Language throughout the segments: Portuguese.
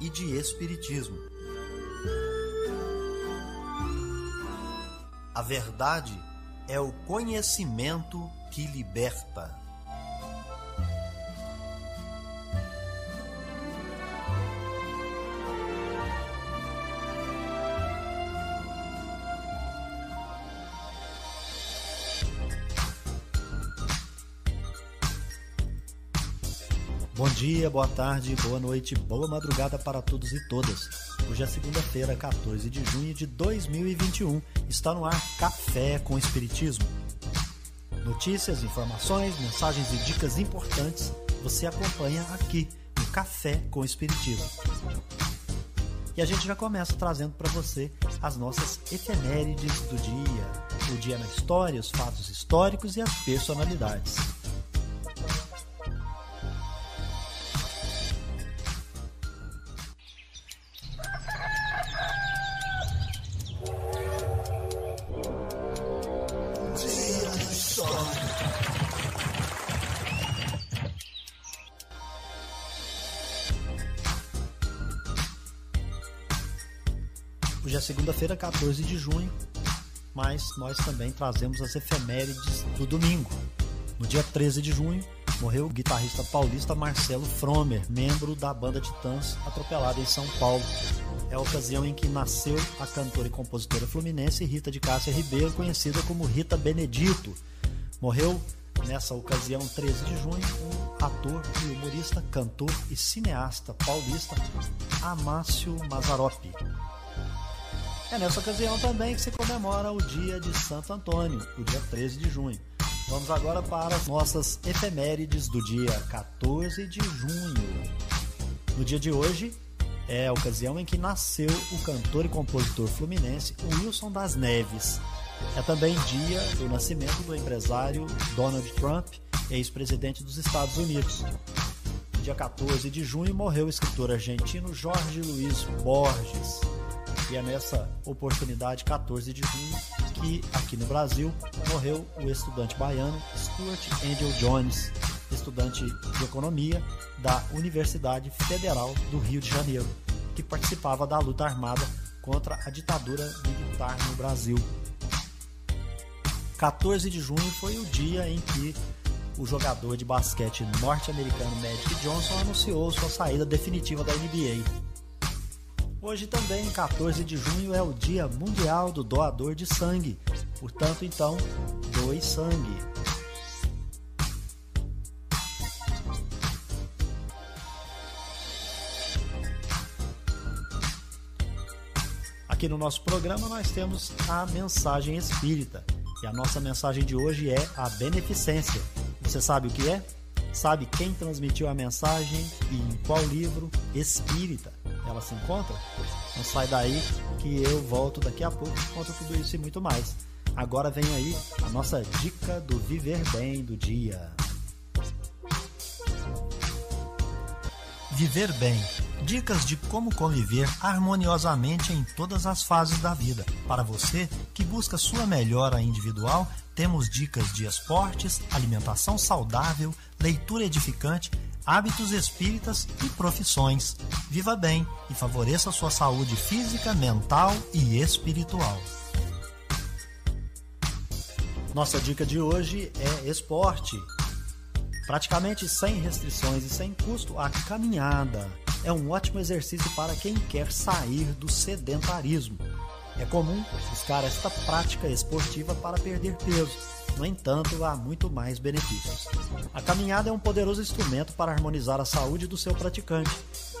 e de Espiritismo. A verdade é o conhecimento que liberta. Dia, boa tarde, boa noite, boa madrugada para todos e todas. Hoje é segunda-feira, 14 de junho de 2021. Está no ar Café com Espiritismo. Notícias, informações, mensagens e dicas importantes você acompanha aqui no Café com Espiritismo. E a gente já começa trazendo para você as nossas efemérides do dia, o dia na história, os fatos históricos e as personalidades. Segunda-feira, 14 de junho, mas nós também trazemos as efemérides do domingo. No dia 13 de junho, morreu o guitarrista paulista Marcelo Fromer, membro da banda Titãs, atropelado em São Paulo. É a ocasião em que nasceu a cantora e compositora fluminense Rita de Cássia Ribeiro, conhecida como Rita Benedito. Morreu nessa ocasião, 13 de junho, o ator e humorista, cantor e cineasta paulista Amácio Mazzaropi. É nessa ocasião também que se comemora o dia de Santo Antônio, o dia 13 de junho. Vamos agora para as nossas efemérides do dia 14 de junho. No dia de hoje é a ocasião em que nasceu o cantor e compositor fluminense Wilson das Neves. É também dia do nascimento do empresário Donald Trump, ex-presidente dos Estados Unidos. No dia 14 de junho morreu o escritor argentino Jorge Luiz Borges. E é nessa oportunidade, 14 de junho, que aqui no Brasil morreu o estudante baiano Stuart Angel Jones, estudante de economia da Universidade Federal do Rio de Janeiro, que participava da luta armada contra a ditadura militar no Brasil. 14 de junho foi o dia em que o jogador de basquete norte-americano Magic Johnson anunciou sua saída definitiva da NBA. Hoje também, 14 de junho, é o Dia Mundial do Doador de Sangue. Portanto, então, doe sangue. Aqui no nosso programa nós temos a mensagem espírita. E a nossa mensagem de hoje é a beneficência. Você sabe o que é? Sabe quem transmitiu a mensagem e em qual livro espírita ela se encontra? Não sai daí que eu volto daqui a pouco e conto tudo isso e muito mais. Agora vem aí a nossa dica do viver bem do dia. Viver bem. Dicas de como conviver harmoniosamente em todas as fases da vida. Para você que busca sua melhora individual, temos dicas de esportes, alimentação saudável, leitura edificante, hábitos espíritas e profissões. Viva bem e favoreça sua saúde física, mental e espiritual. Nossa dica de hoje é esporte. Praticamente sem restrições e sem custo, a caminhada é um ótimo exercício para quem quer sair do sedentarismo. É comum buscar esta prática esportiva para perder peso. No entanto, há muito mais benefícios. A caminhada é um poderoso instrumento para harmonizar a saúde do seu praticante,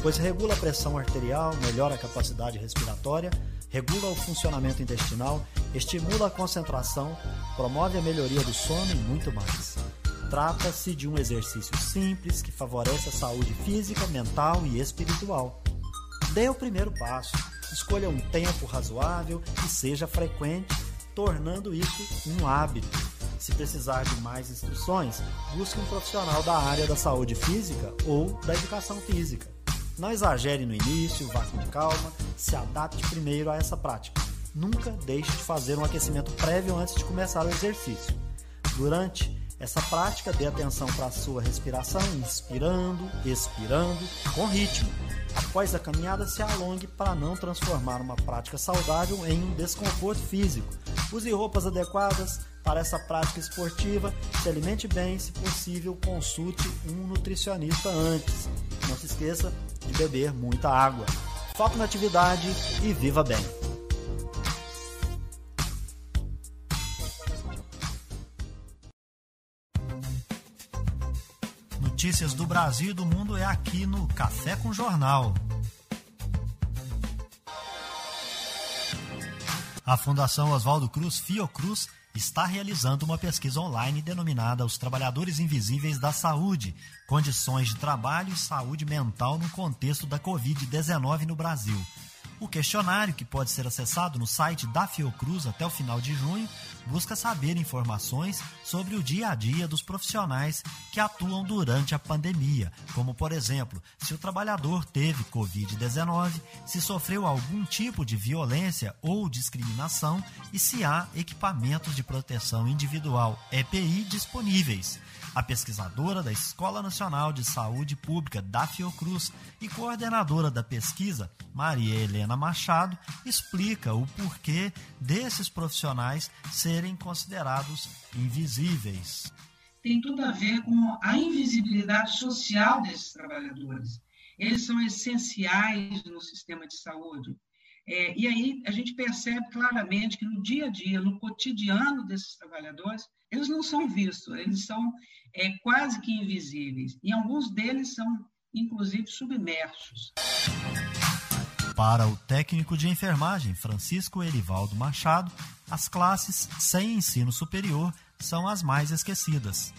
pois regula a pressão arterial, melhora a capacidade respiratória, regula o funcionamento intestinal, estimula a concentração, promove a melhoria do sono e muito mais. Trata-se de um exercício simples que favorece a saúde física, mental e espiritual. Dê o primeiro passo. Escolha um tempo razoável e seja frequente, tornando isso um hábito. Se precisar de mais instruções, busque um profissional da área da saúde física ou da educação física. Não exagere no início, vá com calma, se adapte primeiro a essa prática. Nunca deixe de fazer um aquecimento prévio antes de começar o exercício. Durante essa prática, dê atenção para a sua respiração, inspirando, expirando, com ritmo. Após a caminhada, se alongue para não transformar uma prática saudável em um desconforto físico. Use roupas adequadas para essa prática esportiva, se alimente bem, se possível, consulte um nutricionista antes. Não se esqueça de beber muita água. Foque na atividade e viva bem. Notícias do Brasil e do mundo é aqui no Café com Jornal. A Fundação Oswaldo Cruz Fiocruz está realizando uma pesquisa online denominada Os Trabalhadores Invisíveis da Saúde: Condições de Trabalho e Saúde Mental no Contexto da Covid-19 no Brasil. O questionário, que pode ser acessado no site da Fiocruz até o final de junho, busca saber informações sobre o dia a dia dos profissionais que atuam durante a pandemia, como, por exemplo, se o trabalhador teve Covid-19, se sofreu algum tipo de violência ou discriminação e se há equipamentos de proteção individual EPI disponíveis. A pesquisadora da Escola Nacional de Saúde Pública da Fiocruz e coordenadora da pesquisa, Maria Helena Machado, explica o porquê desses profissionais serem considerados invisíveis. Tem tudo a ver com a invisibilidade social desses trabalhadores. Eles são essenciais no sistema de saúde. É, e aí a gente percebe claramente que no dia a dia, no cotidiano desses trabalhadores, eles não são vistos, eles são é, quase que invisíveis. E alguns deles são, inclusive, submersos. Para o técnico de enfermagem Francisco Erivaldo Machado, as classes sem ensino superior são as mais esquecidas.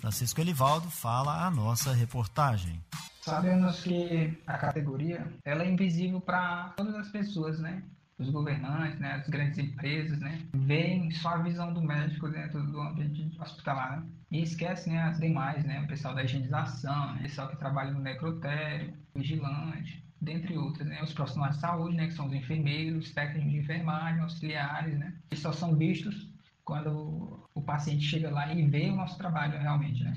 Francisco Elivaldo fala a nossa reportagem. Sabemos que a categoria ela é invisível para todas as pessoas, né? Os governantes, né? as grandes empresas, né? Veem só a visão do médico dentro do ambiente hospitalar né? E esquecem né, as demais, né? O pessoal da higienização, né? o pessoal que trabalha no necrotério, vigilante, dentre outras, né? Os profissionais de saúde, né? Que são os enfermeiros, os técnicos de enfermagem, auxiliares, né? Que só são vistos quando o paciente chega lá e vê o nosso trabalho realmente, né?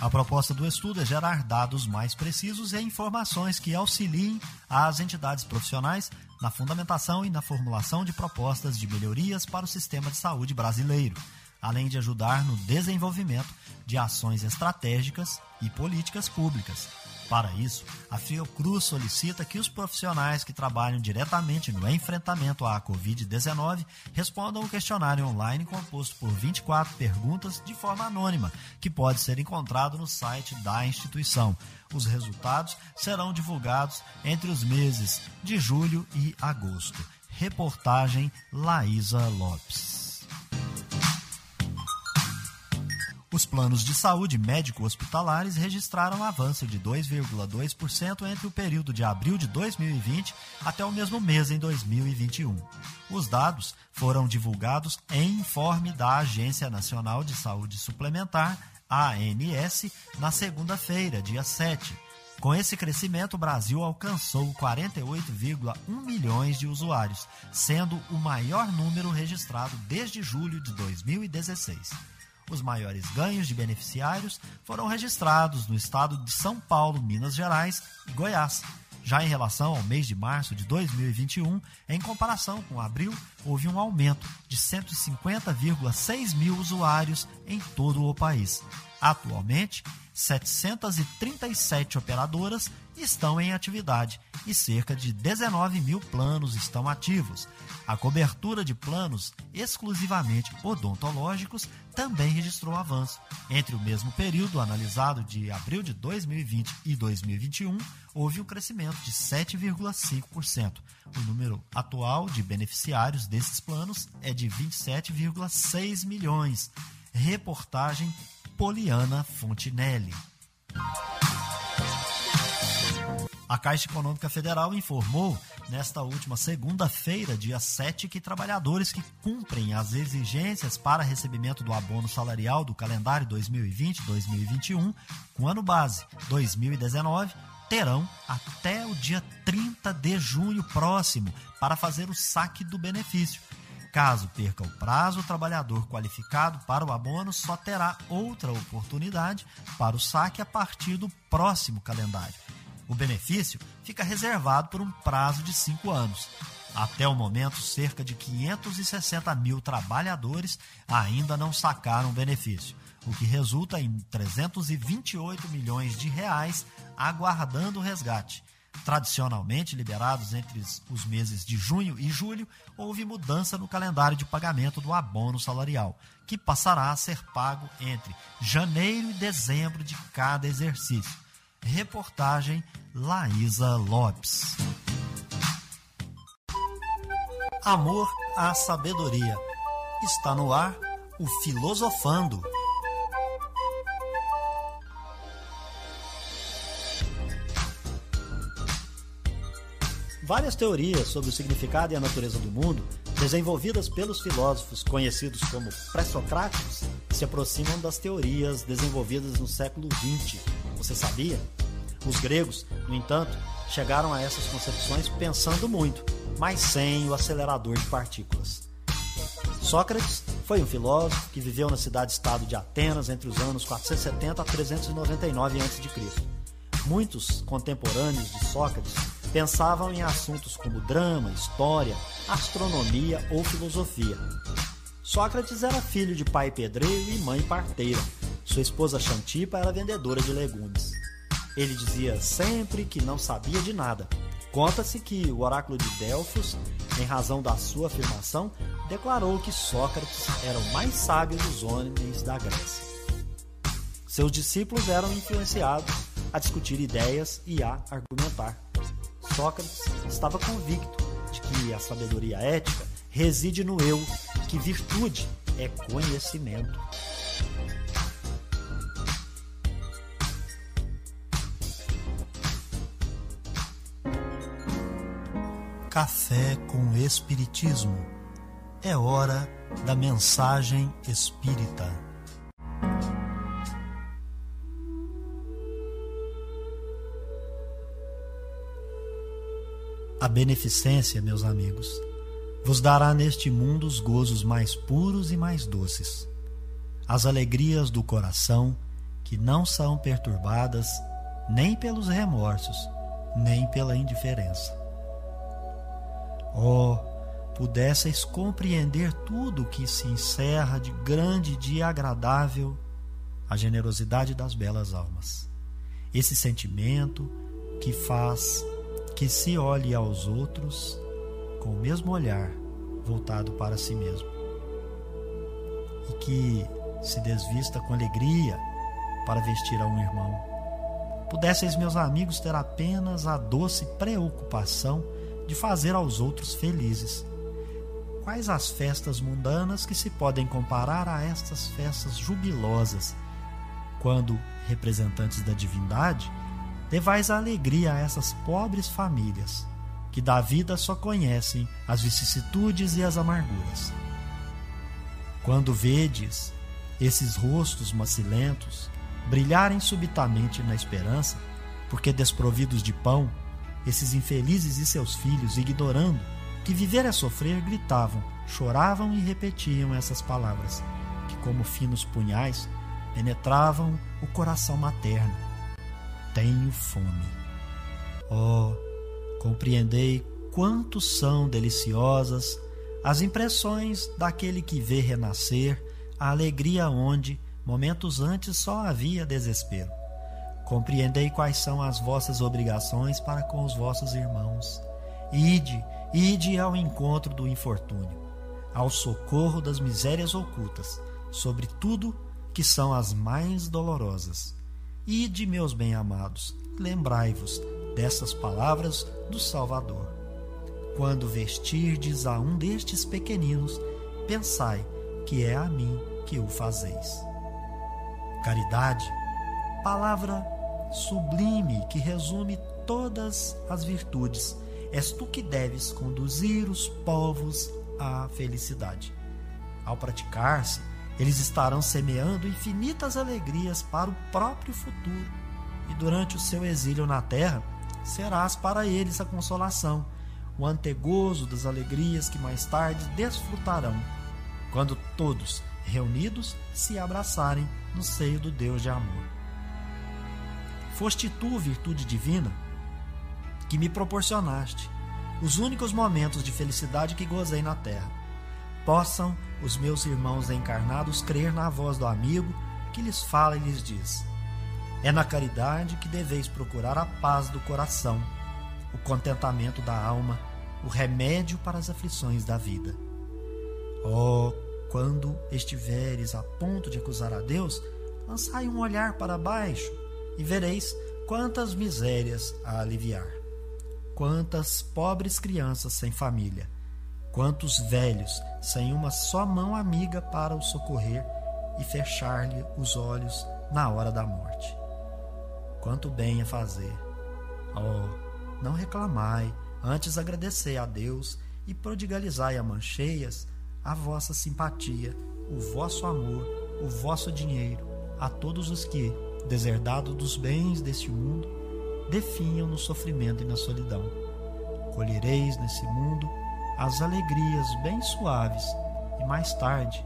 A proposta do estudo é gerar dados mais precisos e informações que auxiliem as entidades profissionais na fundamentação e na formulação de propostas de melhorias para o sistema de saúde brasileiro, além de ajudar no desenvolvimento de ações estratégicas e políticas públicas para isso, a Fiocruz solicita que os profissionais que trabalham diretamente no enfrentamento à Covid-19 respondam o um questionário online composto por 24 perguntas de forma anônima, que pode ser encontrado no site da instituição. Os resultados serão divulgados entre os meses de julho e agosto. Reportagem Laísa Lopes. Os planos de saúde médico-hospitalares registraram avanço de 2,2% entre o período de abril de 2020 até o mesmo mês em 2021. Os dados foram divulgados em informe da Agência Nacional de Saúde Suplementar, ANS, na segunda-feira, dia 7. Com esse crescimento, o Brasil alcançou 48,1 milhões de usuários, sendo o maior número registrado desde julho de 2016. Os maiores ganhos de beneficiários foram registrados no estado de São Paulo, Minas Gerais e Goiás. Já em relação ao mês de março de 2021, em comparação com abril, houve um aumento de 150,6 mil usuários em todo o país. Atualmente, 737 operadoras estão em atividade e cerca de 19 mil planos estão ativos. A cobertura de planos exclusivamente odontológicos também registrou avanço. Entre o mesmo período analisado de abril de 2020 e 2021, houve um crescimento de 7,5%. O número atual de beneficiários desses planos é de 27,6 milhões. Reportagem Poliana Fontinelli. A Caixa Econômica Federal informou nesta última segunda-feira, dia 7, que trabalhadores que cumprem as exigências para recebimento do abono salarial do calendário 2020-2021, com ano base 2019, terão até o dia 30 de junho próximo para fazer o saque do benefício. Caso perca o prazo, o trabalhador qualificado para o abono só terá outra oportunidade para o saque a partir do próximo calendário. O benefício fica reservado por um prazo de cinco anos. Até o momento, cerca de 560 mil trabalhadores ainda não sacaram o benefício, o que resulta em 328 milhões de reais aguardando o resgate. Tradicionalmente liberados entre os meses de junho e julho, houve mudança no calendário de pagamento do abono salarial, que passará a ser pago entre janeiro e dezembro de cada exercício. Reportagem Laísa Lopes. Amor à sabedoria. Está no ar o Filosofando. Várias teorias sobre o significado e a natureza do mundo, desenvolvidas pelos filósofos conhecidos como pré-socráticos, se aproximam das teorias desenvolvidas no século XX você sabia? Os gregos, no entanto, chegaram a essas concepções pensando muito, mas sem o acelerador de partículas. Sócrates foi um filósofo que viveu na cidade-estado de Atenas entre os anos 470 a 399 a.C. Muitos contemporâneos de Sócrates pensavam em assuntos como drama, história, astronomia ou filosofia. Sócrates era filho de pai pedreiro e mãe parteira sua esposa Xantipa era vendedora de legumes. Ele dizia sempre que não sabia de nada. Conta-se que o oráculo de Delfos, em razão da sua afirmação, declarou que Sócrates era o mais sábio dos homens da Grécia. Seus discípulos eram influenciados a discutir ideias e a argumentar. Sócrates estava convicto de que a sabedoria ética reside no eu, que virtude é conhecimento. Café com Espiritismo. É hora da mensagem espírita. A beneficência, meus amigos, vos dará neste mundo os gozos mais puros e mais doces, as alegrias do coração que não são perturbadas nem pelos remorsos, nem pela indiferença Oh, pudesseis compreender tudo que se encerra de grande e agradável a generosidade das belas almas. Esse sentimento que faz que se olhe aos outros com o mesmo olhar voltado para si mesmo. E que se desvista com alegria para vestir a um irmão. Pudesseis, meus amigos, ter apenas a doce preocupação de fazer aos outros felizes. Quais as festas mundanas que se podem comparar a estas festas jubilosas, quando, representantes da divindade, levais a alegria a essas pobres famílias, que da vida só conhecem as vicissitudes e as amarguras? Quando vedes esses rostos macilentos brilharem subitamente na esperança, porque desprovidos de pão, esses infelizes e seus filhos, ignorando que viver é sofrer, gritavam, choravam e repetiam essas palavras, que, como finos punhais, penetravam o coração materno. Tenho fome. Oh, compreendei quanto são deliciosas as impressões daquele que vê renascer a alegria onde, momentos antes, só havia desespero. Compreendei quais são as vossas obrigações para com os vossos irmãos. Ide, ide ao encontro do infortúnio, ao socorro das misérias ocultas, sobre tudo que são as mais dolorosas. Ide, meus bem-amados, lembrai-vos dessas palavras do Salvador. Quando vestirdes a um destes pequeninos, pensai que é a mim que o fazeis. Caridade, palavra sublime que resume todas as virtudes. És tu que deves conduzir os povos à felicidade. Ao praticar-se, eles estarão semeando infinitas alegrias para o próprio futuro, e durante o seu exílio na terra, serás para eles a consolação, o antegozo das alegrias que mais tarde desfrutarão, quando todos, reunidos, se abraçarem no seio do Deus de amor. Foste tu, virtude divina, que me proporcionaste os únicos momentos de felicidade que gozei na terra. Possam os meus irmãos encarnados crer na voz do amigo que lhes fala e lhes diz: É na caridade que deveis procurar a paz do coração, o contentamento da alma, o remédio para as aflições da vida. Oh, quando estiveres a ponto de acusar a Deus, lançai um olhar para baixo e vereis quantas misérias a aliviar. Quantas pobres crianças sem família, quantos velhos sem uma só mão amiga para o socorrer e fechar-lhe os olhos na hora da morte. Quanto bem a fazer! Oh, não reclamai, antes agradecei a Deus e prodigalizai a mancheias a vossa simpatia, o vosso amor, o vosso dinheiro a todos os que, deserdados dos bens deste mundo, definham no sofrimento e na solidão. Colhereis nesse mundo as alegrias bem suaves e mais tarde,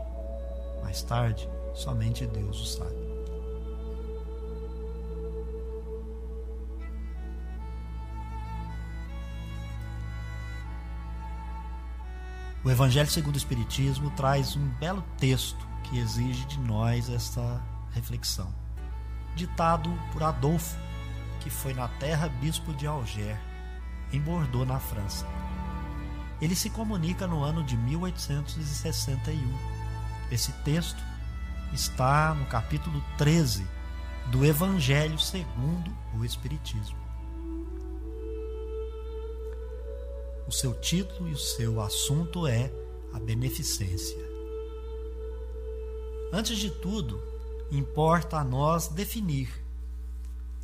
mais tarde, somente Deus o sabe. O Evangelho segundo o Espiritismo traz um belo texto que exige de nós esta reflexão. Ditado por Adolfo, que foi na terra bispo de Alger, em Bordeaux, na França. Ele se comunica no ano de 1861. Esse texto está no capítulo 13 do Evangelho segundo o Espiritismo. O seu título e o seu assunto é a beneficência. Antes de tudo, importa a nós definir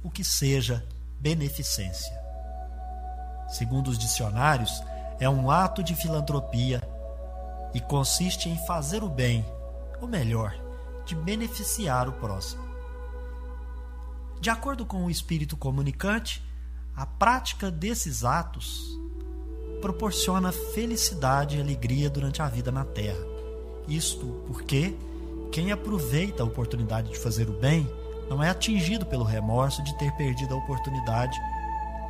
o que seja beneficência. Segundo os dicionários, é um ato de filantropia e consiste em fazer o bem, ou melhor, de beneficiar o próximo. De acordo com o espírito comunicante, a prática desses atos proporciona felicidade e alegria durante a vida na Terra. Isto porque quem aproveita a oportunidade de fazer o bem não é atingido pelo remorso de ter perdido a oportunidade,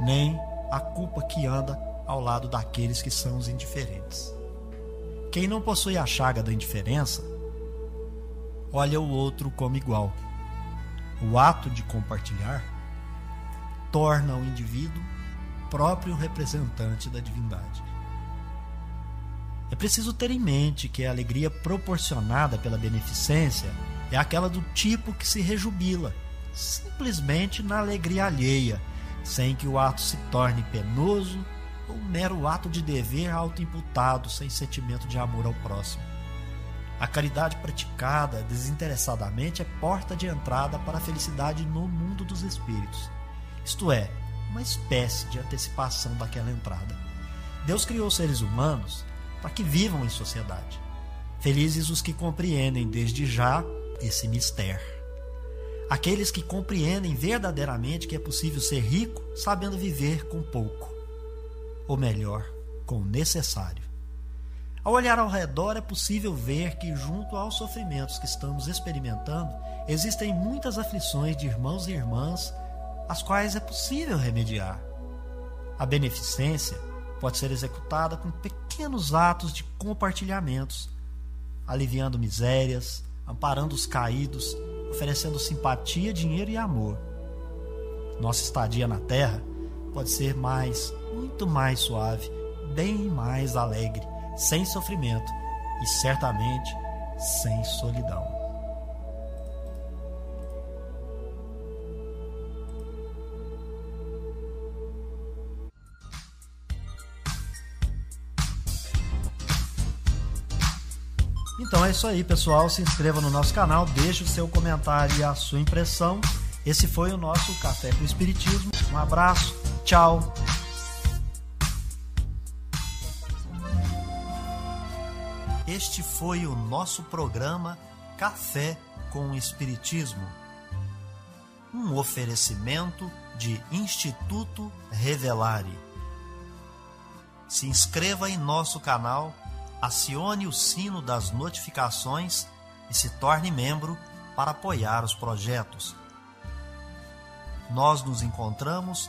nem a culpa que anda ao lado daqueles que são os indiferentes. Quem não possui a chaga da indiferença, olha o outro como igual. O ato de compartilhar torna o indivíduo próprio representante da divindade. É preciso ter em mente que a alegria proporcionada pela beneficência é aquela do tipo que se rejubila, simplesmente na alegria alheia, sem que o ato se torne penoso um mero ato de dever autoimputado sem sentimento de amor ao próximo. A caridade praticada desinteressadamente é porta de entrada para a felicidade no mundo dos espíritos. Isto é, uma espécie de antecipação daquela entrada. Deus criou seres humanos para que vivam em sociedade. Felizes os que compreendem desde já esse mistério. Aqueles que compreendem verdadeiramente que é possível ser rico sabendo viver com pouco, ou melhor, com o necessário. Ao olhar ao redor, é possível ver que, junto aos sofrimentos que estamos experimentando, existem muitas aflições de irmãos e irmãs as quais é possível remediar. A beneficência pode ser executada com pequenos atos de compartilhamentos, aliviando misérias, amparando os caídos, oferecendo simpatia, dinheiro e amor. Nossa estadia na Terra pode ser mais, muito mais suave, bem mais alegre, sem sofrimento e certamente sem solidão. Então é isso aí, pessoal. Se inscreva no nosso canal, deixe o seu comentário e a sua impressão. Esse foi o nosso Café com Espiritismo. Um abraço, tchau. Este foi o nosso programa Café com Espiritismo. Um oferecimento de Instituto Revelare. Se inscreva em nosso canal, acione o sino das notificações e se torne membro para apoiar os projetos. Nós nos encontramos